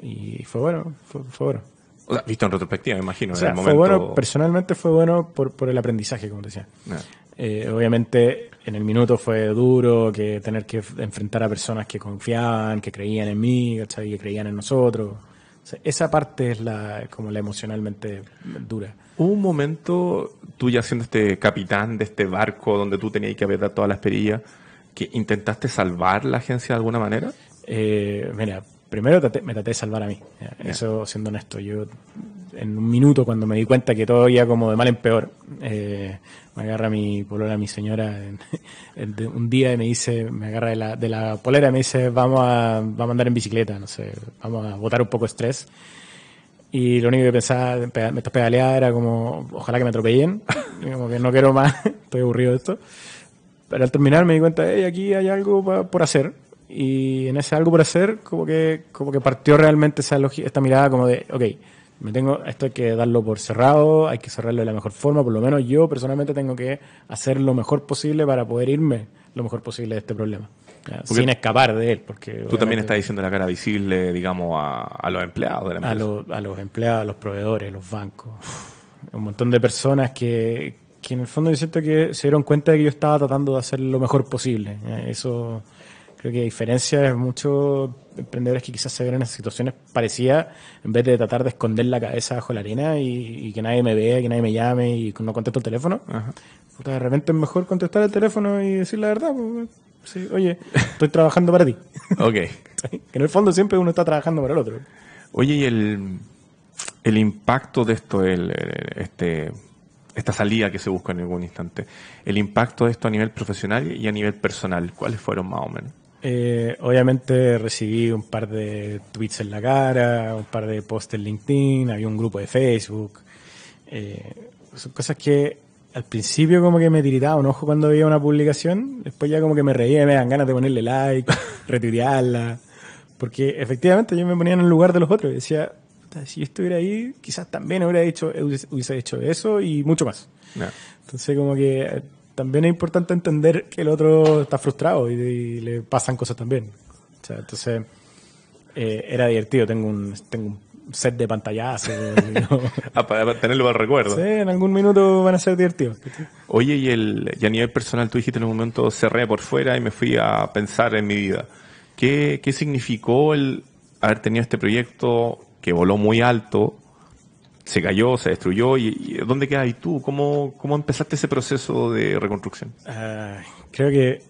Y fue bueno, fue, fue bueno. O sea, visto en retrospectiva, me imagino. O en sea, el fue momento... bueno, personalmente fue bueno por, por el aprendizaje, como te decía. Ya. Eh, obviamente en el minuto fue duro que tener que enfrentar a personas que confiaban, que creían en mí, ¿cachai? que creían en nosotros. O sea, esa parte es la como la emocionalmente dura. Hubo un momento tú ya siendo este capitán de este barco donde tú tenías que haber toda la esperilla, que intentaste salvar la agencia de alguna manera? Eh, mira, primero me traté de salvar a mí. Eso siendo honesto. Yo en un minuto cuando me di cuenta que todo iba como de mal en peor, eh, me agarra mi polera, mi señora, (laughs) un día y me dice, me agarra de la, de la polera y me dice, vamos a, vamos a andar en bicicleta, no sé, vamos a botar un poco de estrés. Y lo único que pensaba, me estás pedaleada era como, ojalá que me atropellen, (laughs) como que no quiero más, (laughs) estoy aburrido de esto. Pero al terminar me di cuenta, hey, aquí hay algo por hacer. Y en ese algo por hacer, como que, como que partió realmente esa esta mirada como de, ok, me tengo, esto hay que darlo por cerrado, hay que cerrarlo de la mejor forma, por lo menos yo personalmente tengo que hacer lo mejor posible para poder irme lo mejor posible de este problema. sin escapar de él. Porque tú también estás diciendo la cara visible, digamos, a, los empleados de la empresa. A, a, los empleados, a los proveedores, los bancos. Un montón de personas que, que en el fondo yo siento que se dieron cuenta de que yo estaba tratando de hacer lo mejor posible. Eso Creo que a diferencia de muchos emprendedores que quizás se ven en situaciones parecidas, en vez de tratar de esconder la cabeza bajo la arena y, que nadie me vea, que nadie me llame y no contesto el teléfono, de repente es mejor contestar el teléfono y decir la verdad. Pues, oye, estoy trabajando para ti. (laughs) Ok. que en el fondo siempre uno está trabajando para el otro. Oye, y el, el impacto de esto, el, este, esta salida que se busca en algún instante, el impacto de esto a nivel profesional y a nivel personal, ¿cuáles fueron más o menos? Eh, obviamente recibí un par de tweets en la cara, un par de posts en LinkedIn, había un grupo de Facebook. Eh, son cosas que al principio como que me tiritaba un ojo cuando veía una publicación, después ya como que me reía y me dan ganas de ponerle like, (laughs) retuitearla. Porque efectivamente yo me ponía en el lugar de los otros y decía, si yo estuviera ahí, quizás también hubiera hecho, hubiese hecho eso y mucho más. Entonces como que también es importante entender que el otro está frustrado y, le pasan cosas también. O sea, entonces, eh, era divertido. Tengo un, tengo un set de pantallazos. (laughs) ah, para tenerlo al recuerdo. Sí, en algún minuto van a ser divertidos. Oye, y, el, y a nivel personal, tú dijiste en un momento cerré por fuera y me fui a pensar en mi vida. ¿Qué, qué significó el haber tenido este proyecto que voló muy alto, se cayó, se destruyó. ¿Y, dónde quedas tú? ¿Cómo, ¿Cómo empezaste ese proceso de reconstrucción? Ah, creo que,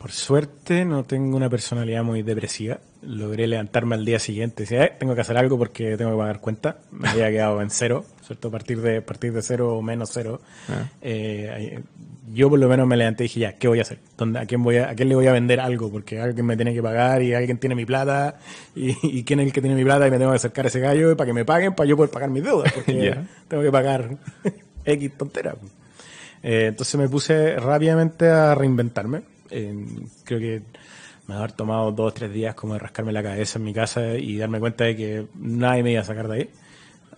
por suerte, no tengo una personalidad muy depresiva. Logré levantarme al día siguiente y decir, eh, tengo que hacer algo porque tengo que pagar cuenta. Me había (laughs) quedado en cero, ¿cierto? A partir de, partir de cero o menos cero. Ah. Eh, yo por lo menos me levanté y dije, ya, ¿qué voy a hacer? ¿Dónde, a, quién voy a, ¿A quién le voy a vender algo? Porque alguien me tiene que pagar y alguien tiene mi plata y, (laughs) quién es el que tiene mi plata y me tengo que acercar a ese gallo para que me paguen para yo poder pagar mis deudas, porque (laughs) tengo que pagar X tontera. Eh, entonces me puse rápidamente a reinventarme. Creo que me va a haber tomado dos o tres días como de rascarme la cabeza en mi casa y darme cuenta de que nadie me iba a sacar de ahí.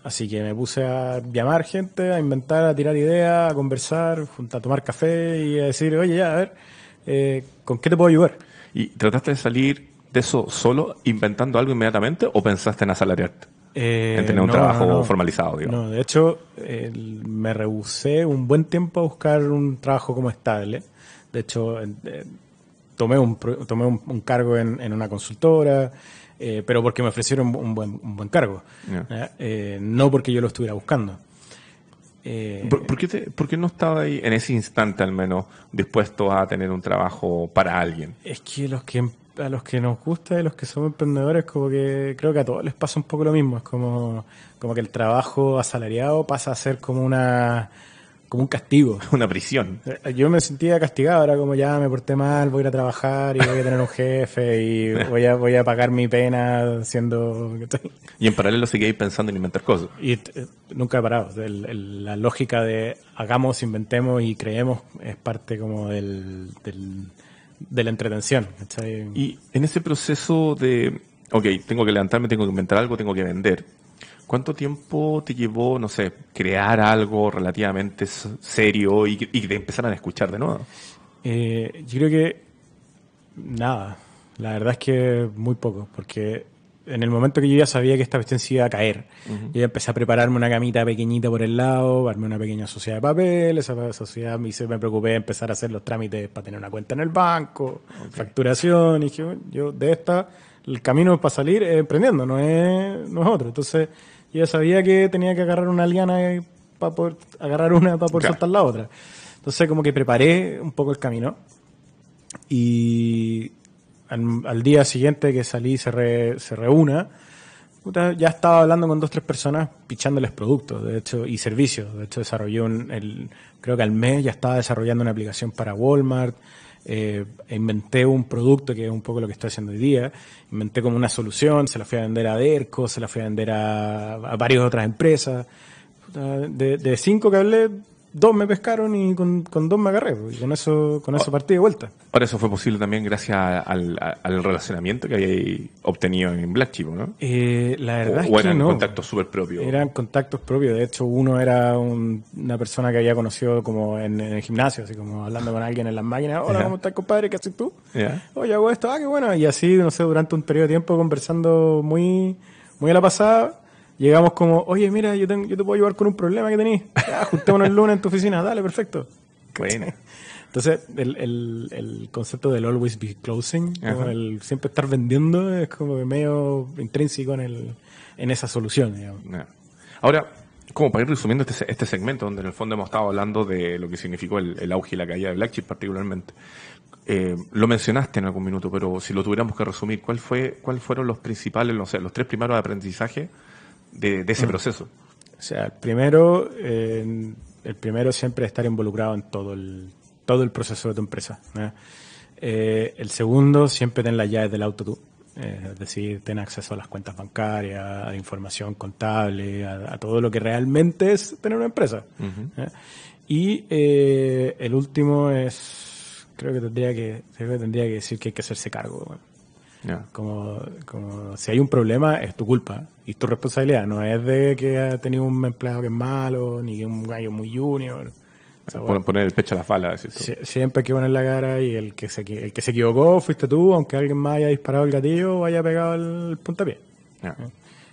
Así que me puse a llamar gente, a inventar, a tirar ideas, a conversar, a tomar café y a decir, oye, ya, a ver, eh, ¿con qué te puedo ayudar? ¿Y trataste de salir de eso solo inventando algo inmediatamente o pensaste en asalariarte? Eh, en tener un trabajo formalizado, digo. No, de hecho, me rehusé un buen tiempo a buscar un trabajo como estable. De hecho, tomé un, tomé un, cargo en, en, una consultora, eh, pero porque me ofrecieron un, buen, un buen cargo, eh, no porque yo lo estuviera buscando. Eh, ¿Por, qué no estaba ahí, en ese instante al menos, dispuesto a tener un trabajo para alguien? Es que los que a los que nos gusta y los que somos emprendedores, como que creo que a todos les pasa un poco lo mismo. Es como, como que el trabajo asalariado pasa a ser como una como un castigo. (laughs) Una prisión. Eh, yo me sentía castigado, era como ya me porté mal, voy a ir a trabajar y voy a tener un jefe y (laughs) voy a, voy a pagar mi pena siendo... Y en paralelo seguí pensando en inventar cosas. Y eh, nunca he parado. la lógica de hagamos, inventemos y creemos es parte como del, de la entretención. Y en ese proceso de, ok, tengo que levantarme, tengo que inventar algo, tengo que vender ¿Cuánto tiempo te llevó, no sé, crear algo relativamente serio y, y te empezaran a escuchar de nuevo? Eh, yo creo que nada. La verdad es que muy poco, porque en el momento que yo ya sabía que esta cuestión se iba a caer, yo ya empecé a prepararme una camita pequeñita por el lado, armé una pequeña sociedad de papel, esa sociedad me, hice, me preocupé de empezar a hacer los trámites para tener una cuenta en el banco, facturación, y dije, yo de esta, el camino para salir es emprendiendo, no es, no es otro. Entonces, yo ya sabía que tenía que agarrar una liana para poder agarrar una, para poder Claro. soltar la otra. Entonces como que preparé un poco el camino y al, al día siguiente que salí se, re- se reúna, ya estaba hablando con dos tres personas pichándoles productos, de hecho, y servicios. De hecho, desarrollé un, el, creo que al mes ya estaba desarrollando una aplicación para Walmart. Eh, inventé un producto que es un poco lo que estoy haciendo hoy día. Inventé como una solución, se la fui a vender a Derco, se la fui a vender a, a varias otras empresas. De, de cinco que hablé, dos me pescaron y con, con dos me agarré. Y con eso, con eso partí de vuelta. Ahora eso fue posible también gracias al, al relacionamiento que había obtenido en Black Chip, ¿no? Eh, la verdad o es que eran no. contactos súper propios. Eran contactos propios. De hecho, uno era un- una persona que había conocido como en, en el gimnasio, así como hablando con alguien en las máquinas. Hola, Ajá. ¿cómo estás, compadre? ¿Qué haces tú? Ya. Oye, hago esto. Ah, qué bueno. Y así, no sé, durante un periodo de tiempo conversando muy, muy a la pasada. Llegamos como, oye, mira, yo, tengo, yo te puedo ayudar con un problema que tenés. Ya, juntémonos el lunes en tu oficina. Dale, perfecto. (laughs) Bueno. Entonces, el, el, el concepto del always be closing, como el siempre estar vendiendo, es como que medio intrínseco en, el, en esa solución, digamos. Ahora, como para ir resumiendo este, este segmento, donde en el fondo hemos estado hablando de lo que significó el, el auge y la caída de Black Chip particularmente, eh, lo mencionaste en algún minuto, pero si lo tuviéramos que resumir, ¿cuál fue, ¿cuáles fueron los principales, no sé, los tres primeros aprendizajes de, de ese proceso? O sea, el primero, eh, el primero siempre estar involucrado en todo el, todo el proceso de tu empresa. ¿no? Eh, el segundo, siempre ten las llaves del auto tú. Eh, es decir, ten acceso a las cuentas bancarias, a la información contable, a, a todo lo que realmente es tener una empresa. ¿eh? Y eh, el último es, creo que tendría que, creo que tendría que decir que hay que hacerse cargo. bueno. Como, como si hay un problema, es tu culpa y tu responsabilidad. No es de que ha tenido un empleado que es malo, ni que un gallo muy junior. O sea, bueno, Poner el pecho a la sie- siempre hay que poner la cara y el que, se, el que se equivocó fuiste tú, aunque alguien más haya disparado el gatillo o haya pegado el puntapié. Ya.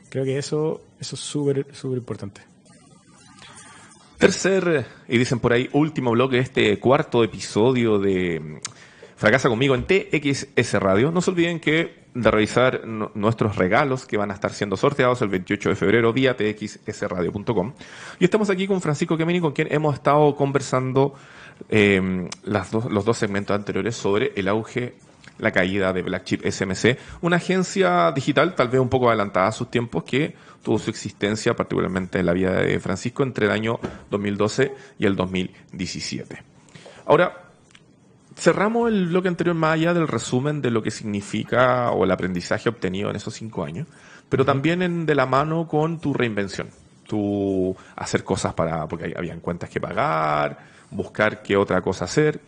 Creo que eso, eso es súper, súper importante. Tercer, y dicen por ahí, último bloque de este cuarto episodio de Fracasa conmigo en TXS Radio. No se olviden que de revisar nuestros regalos que van a estar siendo sorteados el 28 de febrero vía txsradio.com. Y estamos aquí con Francisco Kemini, con quien hemos estado conversando dos- los dos segmentos anteriores sobre el auge, la caída de Black Chip SMC, una agencia digital tal vez un poco adelantada a sus tiempos que tuvo su existencia particularmente en la vida de Francisco entre el año 2012 y el 2017. Ahora, cerramos el bloque anterior más allá del resumen de lo que significa o el aprendizaje obtenido en esos cinco años, pero también en, de la mano con tu reinvención, tu hacer cosas para, porque habían cuentas que pagar, buscar qué otra cosa hacer.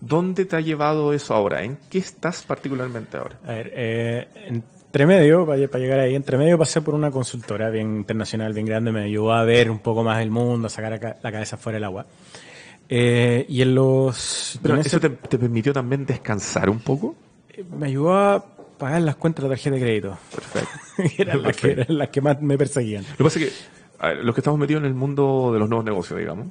¿Dónde te ha llevado eso ahora? ¿En qué estás particularmente ahora? A ver, eh, entre medio, para, para llegar ahí, entre medio pasé por una consultora bien internacional, bien grande, me ayudó a ver un poco más el mundo, a sacar la cabeza fuera del agua. Eh, y en los... Pero en ese- eso te, te permitió también descansar un poco. me ayudó a pagar las cuentas de la tarjeta de crédito. Perfecto. (laughs) eran las que, eran las que más me perseguían. Lo que pasa es que ver, los que estamos metidos en el mundo de los nuevos negocios, digamos,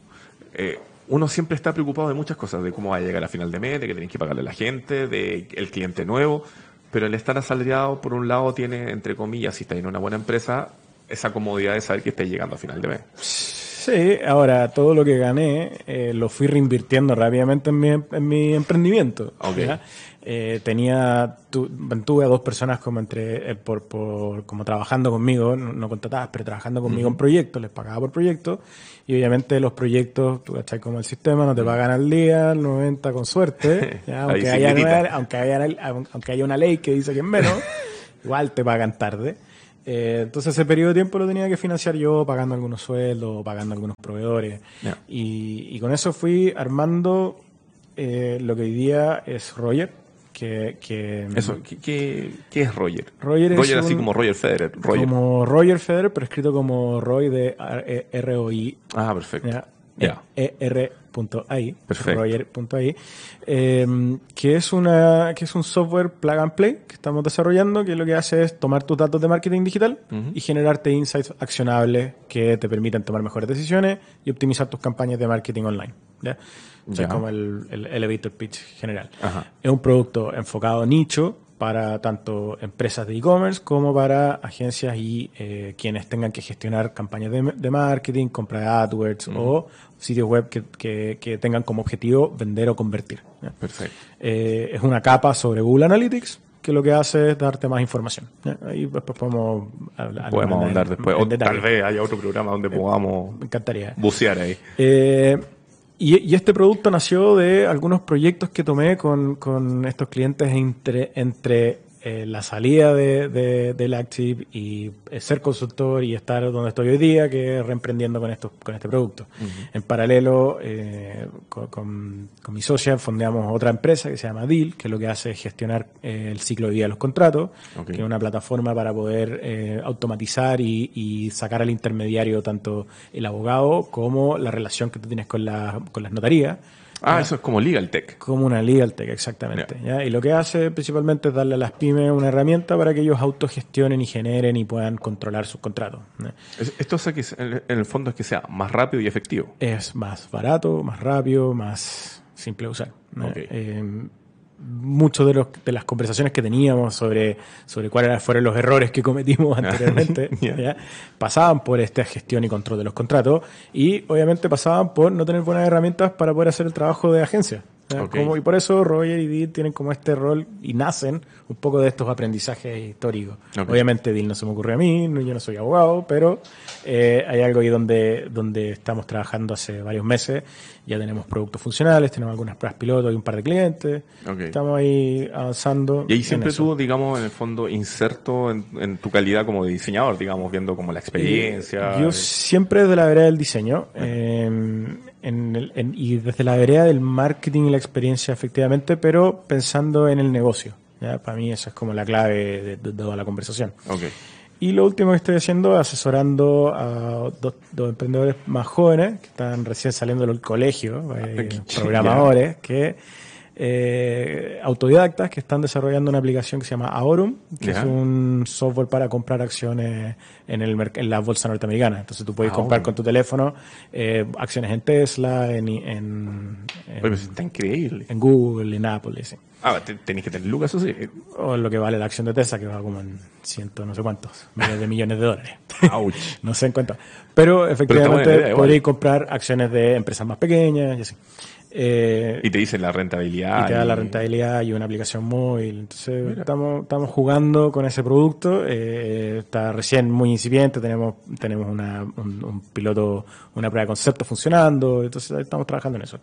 eh, uno siempre está preocupado de muchas cosas, de cómo va a llegar a final de mes, de que tienes que pagarle a la gente, de el cliente nuevo, pero el estar asalariado, por un lado, tiene, entre comillas, si está en una buena empresa, esa comodidad de saber que estáis llegando a final de mes. Sí, ahora todo lo que gané eh, lo fui reinvirtiendo rápidamente en mi, en mi emprendimiento. Ok. ¿ya? Eh, tenía, tu- tuve a dos personas como entre, eh, por, por, como trabajando conmigo, no, no contratadas, pero trabajando conmigo en proyectos, les pagaba por proyecto, y obviamente los proyectos, tú cachai como el sistema, no te pagan al día, al 90 con suerte, (laughs) aunque, haya, aunque, haya, aunque haya una ley que dice que es menos, (laughs) igual te pagan tarde. Eh, entonces ese periodo de tiempo lo tenía que financiar yo pagando algunos sueldos, pagando algunos proveedores. Ya. Y, y con eso fui armando eh, lo que hoy día es Roger, que, que Eso, ¿qué, qué, qué es Roger? Roger es así un- como Roger Federer. Roger. como Roger Federer, pero escrito como Roy de R-O-I. Ah, perfecto. Ya. Ya. er.ai, Perfecto. roger.ai, eh, que es una que es un software plug and play que estamos desarrollando que lo que hace es tomar tus datos de marketing digital y generarte insights accionables que te permiten tomar mejores decisiones y optimizar tus campañas de marketing online. ¿ya? O sea, Ya. como el, el elevator pitch general. Ajá. Es un producto enfocado nicho para tanto empresas de e-commerce como para agencias y eh, quienes tengan que gestionar campañas de, de marketing, compra de AdWords o sitios web que, que- que tengan como objetivo vender o convertir. ¿ya? Perfecto. Eh, es una capa sobre Google Analytics que lo que hace es darte más información. ¿ya? Ahí después podemos hablar. Podemos ahondar después. O tal vez haya otro programa donde podamos Me encantaría. bucear ahí. Eh, y, y este producto nació de algunos proyectos que tomé con, con estos clientes entre, entre eh, la salida de, de- del Active y eh, ser consultor y estar donde estoy hoy día, que reemprendiendo con, estos, con este producto. En paralelo, eh, con, con- con mi socia fondeamos otra empresa que se llama Deal, que lo que hace es gestionar eh, el ciclo de vida de los contratos, que es una plataforma para poder automatizar y, y sacar al intermediario tanto el abogado como la relación que tú tienes con, la, con las notarías, Ah, eso es como Legal Tech. como una legal tech, exactamente. ¿ya? Y lo que hace principalmente es darle a las pymes una herramienta para que ellos autogestionen y generen y puedan controlar sus contratos. Esto hace que en el fondo es que sea más rápido y efectivo. Es más barato, más rápido, más simple de usar. ¿no? Ok. Eh, muchos de, los, de las conversaciones que teníamos sobre, sobre cuáles fueron los errores que cometimos (laughs) anteriormente (laughs) Ya. ¿ya? pasaban por esta gestión y control de los contratos y obviamente pasaban por no tener buenas herramientas para poder hacer el trabajo de agencia. Y por eso Roger y Deal tienen como este rol y nacen un poco de estos aprendizajes históricos. Obviamente Deal no se me ocurrió a mí, yo no soy abogado, pero eh, hay algo ahí donde, donde estamos trabajando hace varios meses. Ya tenemos productos funcionales, tenemos algunas pruebas piloto y un par de clientes. Estamos ahí avanzando. Y ahí siempre tú, digamos, en el fondo, inserto en, en tu calidad como de diseñador, digamos, viendo como la experiencia. Eh, Yo siempre desde la vereda del diseño eh, en el- en- y desde la vereda del marketing y la experiencia, efectivamente, pero pensando en el negocio. ¿ya? Para mí esa es como la clave de, de toda la conversación. Ok. Y lo último que estoy haciendo, asesorando a dos, dos emprendedores más jóvenes que están recién saliendo del colegio, eh, Ya. programadores, que eh, autodidactas que están desarrollando una aplicación que se llama Aorum, que es un software para comprar acciones en, el en la bolsa norteamericana. Entonces tú puedes Aorum. comprar con tu teléfono eh, acciones en Tesla, en, en, en, Oye, está increíble. en Google, en Apple. Ah, te- tenéis que tener lucas, eso sí. O lo que vale la acción de Tesla, que va como en ciento no sé cuántos, miles de millones de dólares. (laughs) No sé en cuánto. Pero efectivamente idea, podréis comprar acciones de empresas más pequeñas y así. Eh, Y te dicen la rentabilidad. y te da la rentabilidad y una aplicación móvil. Entonces estamos, estamos jugando con ese producto. eh, está recién muy incipiente. Tenemos, tenemos una, un, un piloto, una prueba de concepto funcionando. Entonces estamos trabajando en eso.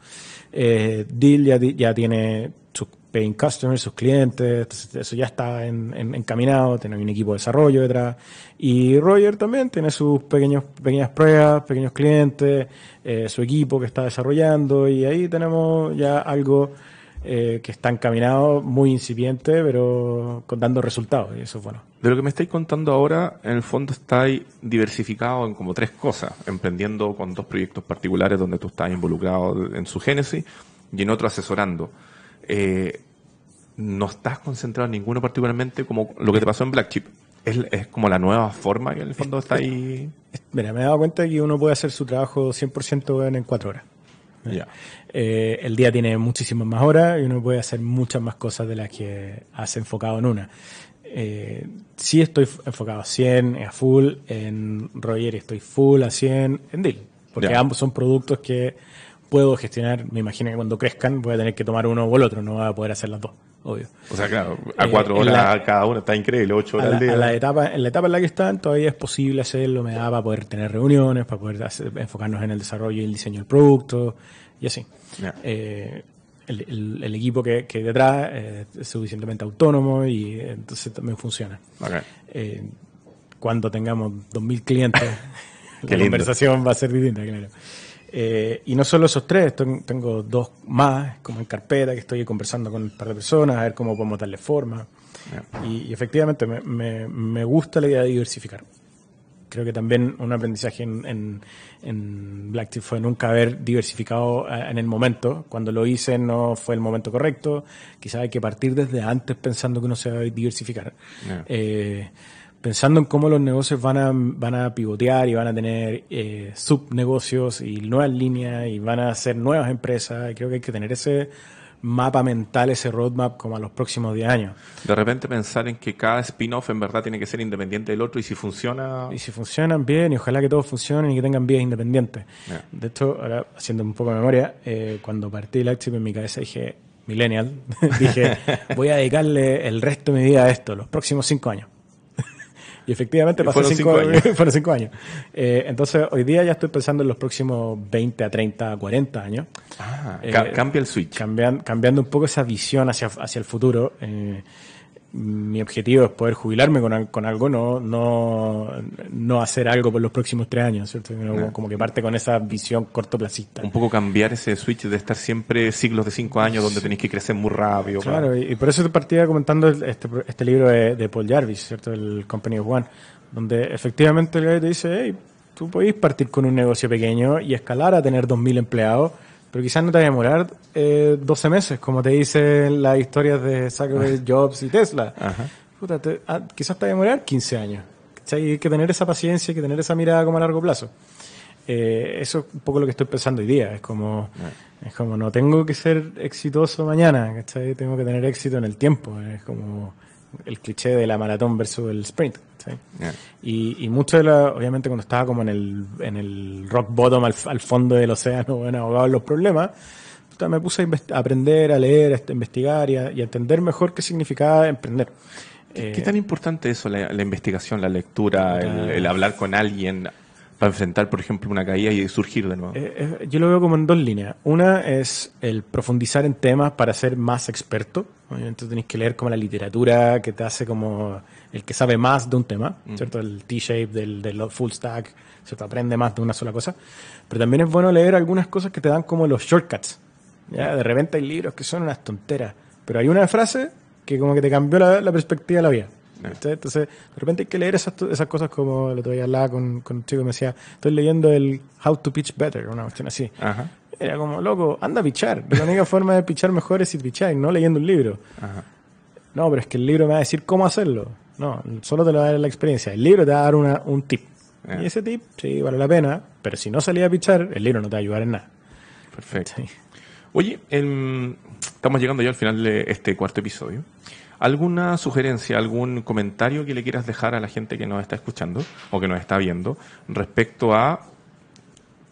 Eh, Deal ya, ya tiene sus paying customers, sus clientes. Eso ya está en, en- encaminado. Tiene un equipo de desarrollo detrás. Y Roger también tiene sus pequeños, pequeñas pruebas, pequeños clientes, eh, su equipo que está desarrollando. Y ahí tenemos ya algo eh, que está encaminado, muy incipiente, pero dando resultados, y eso es bueno. De lo que me estáis contando ahora, en el fondo estáis diversificados en como tres cosas, emprendiendo con dos proyectos particulares donde tú estás involucrado en su génesis y en otro asesorando. Eh, no estás concentrado en ninguno particularmente como lo que te pasó en Black Chip. Es, es como la nueva forma que en el fondo está ahí. Mira, me he dado cuenta que uno puede hacer su trabajo 100% en, en cuatro horas. Eh, el día tiene muchísimas más horas y uno puede hacer muchas más cosas de las que hace enfocado en una. Eh, sí estoy enfocado a 100, a full, en Roger estoy full a 100, en Deal. Porque ambos son productos que puedo gestionar. Me imagino que cuando crezcan voy a tener que tomar uno o el otro, no voy a poder hacer las dos, obvio. O sea, claro, a Eh, cuatro en horas la- cada uno está increíble, ocho A horas la, al día. a la etapa, en la etapa en la que están todavía es posible hacerlo, me da para poder tener reuniones, para poder hacer- enfocarnos en el desarrollo y el diseño del producto y así. Ya. Eh, el, el- el equipo que, detrás eh, es suficientemente autónomo y eh, entonces también funciona. Eh, cuando tengamos 2.000 clientes, (laughs) la lindo. conversación va a ser distinta, claro. Eh, y no solo esos tres, ten- tengo dos más como en carpeta que estoy conversando con un par de personas a ver cómo podemos darle forma. Y, y efectivamente me, me- me gusta la idea de diversificar. Creo que también un aprendizaje en, en, en Black fue nunca haber diversificado eh, en el momento. Cuando lo hice no fue el momento correcto. Quizás hay que partir desde antes pensando que uno se va a diversificar. Ya. Eh, pensando en cómo los negocios van a, van a pivotear y van a tener eh, subnegocios y nuevas líneas y van a hacer nuevas empresas. Creo que hay que tener ese mapa mental, ese roadmap como a los próximos 10 años. De repente pensar en que cada spin-off en verdad tiene que ser independiente del otro y si funciona... Y si funcionan bien y ojalá que todos funcionen y que tengan vías independientes. Yeah. De hecho, ahora haciendo un poco de memoria, eh, cuando partí el Active en mi cabeza dije, millennial, (laughs) dije, voy a dedicarle el resto de mi vida a esto, los próximos 5 años. Y efectivamente Y pasé fueron cinco, cinco años. (laughs) fueron cinco años. Eh, entonces, hoy día ya estoy pensando en los próximos 20 a 30, 40 años. Ah, Eh, ca- cambia el switch. Cambian- cambiando un poco esa visión hacia, hacia el futuro. Eh, mi objetivo es poder jubilarme con, con algo, no, no, no hacer algo por los próximos tres años, ¿cierto? Como- que parte con esa visión cortoplacista. Un poco cambiar ese switch de estar siempre ciclos de cinco años donde tenéis que crecer muy rápido. Claro, y, y por eso te partía comentando este, este libro de, de Paul Jarvis, ¿cierto? El Company of One, donde efectivamente el gallo te dice, hey, tú podéis partir con un negocio pequeño y escalar a tener 2.000 empleados, pero quizás no te va a demorar eh, 12 meses, como te dicen las historias de Zuckerberg, Jobs y Tesla. Ajá. Puta, te- ah, quizás te va a demorar 15 años. ¿cachai? Hay que tener esa paciencia, hay que tener esa mirada como a largo plazo. Eh, eso es un poco lo que estoy pensando hoy día. Es como, es como no tengo que ser exitoso mañana, ¿cachai? Tengo que tener éxito en el tiempo. Es como el cliché de la maratón versus el sprint. Y, y mucho de la, obviamente cuando estaba como en el, en el rock bottom al, al fondo del océano, bueno, ahogado en los problemas, me puse a, aprender, a leer, a est- investigar y a, y a entender mejor qué significaba emprender. ¿Qué, Eh, qué tan importante es eso, la, la investigación, la lectura, el, el hablar con alguien para enfrentar, por ejemplo, una caída y surgir de nuevo? Eh, eh, yo lo veo como en dos líneas. Una es el profundizar en temas para ser más experto. Obviamente tenéis que leer como la literatura que te hace como el que sabe más de un tema, ¿cierto? El T-shape del, del full stack, ¿cierto? Aprende más de una sola cosa. Pero también es bueno leer algunas cosas que te dan como los shortcuts. ¿ya? De repente hay libros que son unas tonteras, pero hay una frase que como que te cambió la, la perspectiva de la vida. ¿Cachai? Entonces, de repente hay que leer esas, esas cosas como el otro día hablaba con, con un chico que me decía, estoy leyendo el How to Pitch Better, una cuestión así. Ajá. Era como, loco, anda a pichar. La única forma de pichar mejor es si picháis, no leyendo un libro. Ajá. No, pero es que el libro me va a decir cómo hacerlo. No, solo te lo va a dar la experiencia. El libro te va a dar una, un tip. Ah. Y ese tip, sí, vale la pena, pero si no salía a pichar, el libro no te va a ayudar en nada. Perfecto. Sí. Oye, em, estamos llegando ya al final de este cuarto episodio. ¿Alguna sugerencia, algún comentario que le quieras dejar a la gente que nos está escuchando o que nos está viendo respecto a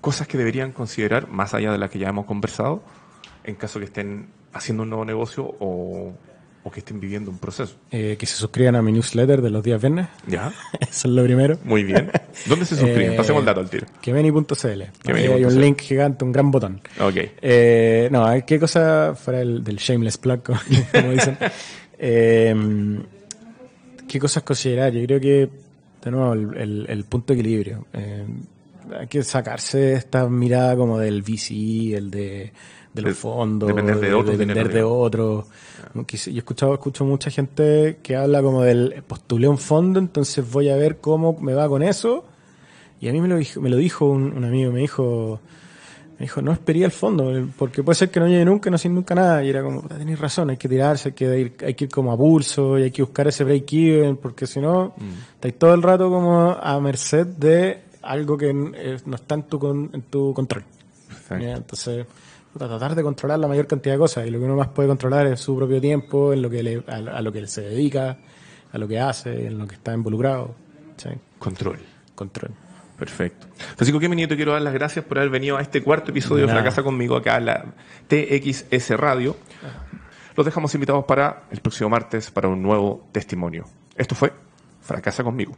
cosas que deberían considerar, más allá de las que ya hemos conversado, en caso que estén haciendo un nuevo negocio o, o que estén viviendo un proceso? Eh, que se suscriban a mi newsletter de los días viernes. ¿Ya? (laughs) Eso es lo primero. Muy bien. ¿Dónde se suscriben? (laughs) Eh, Pasemos el dato al tiro. Kemeni.cl. Ahí Kemeni.cl. hay un link gigante, un gran botón. Ok. Eh, no, qué cosa fuera el, del shameless plug, como (laughs) dicen. Eh, ¿Qué cosas considerar? Yo creo que, de nuevo, el, el- el punto de equilibrio. Eh, hay que sacarse esta mirada como del VC, el de, de los De- fondos, depender de otros depender dinero, de otros. Como que sí, Yo he escuchado, escucho mucha gente que habla como del postulé un fondo, entonces voy a ver cómo me va con eso. Y a mí me lo dijo, me lo dijo un, un amigo, me dijo, me dijo, no esperé el fondo, porque puede ser que no llegue nunca, no sin nunca nada. Y era como, "Puta, tenés razón, hay que tirarse, hay que ir, hay que ir como a pulso, y hay que buscar ese break-even, porque si no, estáis todo el rato como a merced de algo que eh, no está en tu, con- en tu control. Entonces, tratar de controlar la mayor cantidad de cosas. Y lo que uno más puede controlar es su propio tiempo, en lo que le- a, a lo que se dedica, a lo que hace, en lo que está involucrado. ¿sí? Control. Control. Perfecto. Francisco Kemeni, yo te quiero dar las gracias por haber venido a este cuarto episodio de. Fracasa conmigo acá en la TXS Radio. Los dejamos invitados para el próximo martes para un nuevo testimonio. Esto fue Fracasa conmigo.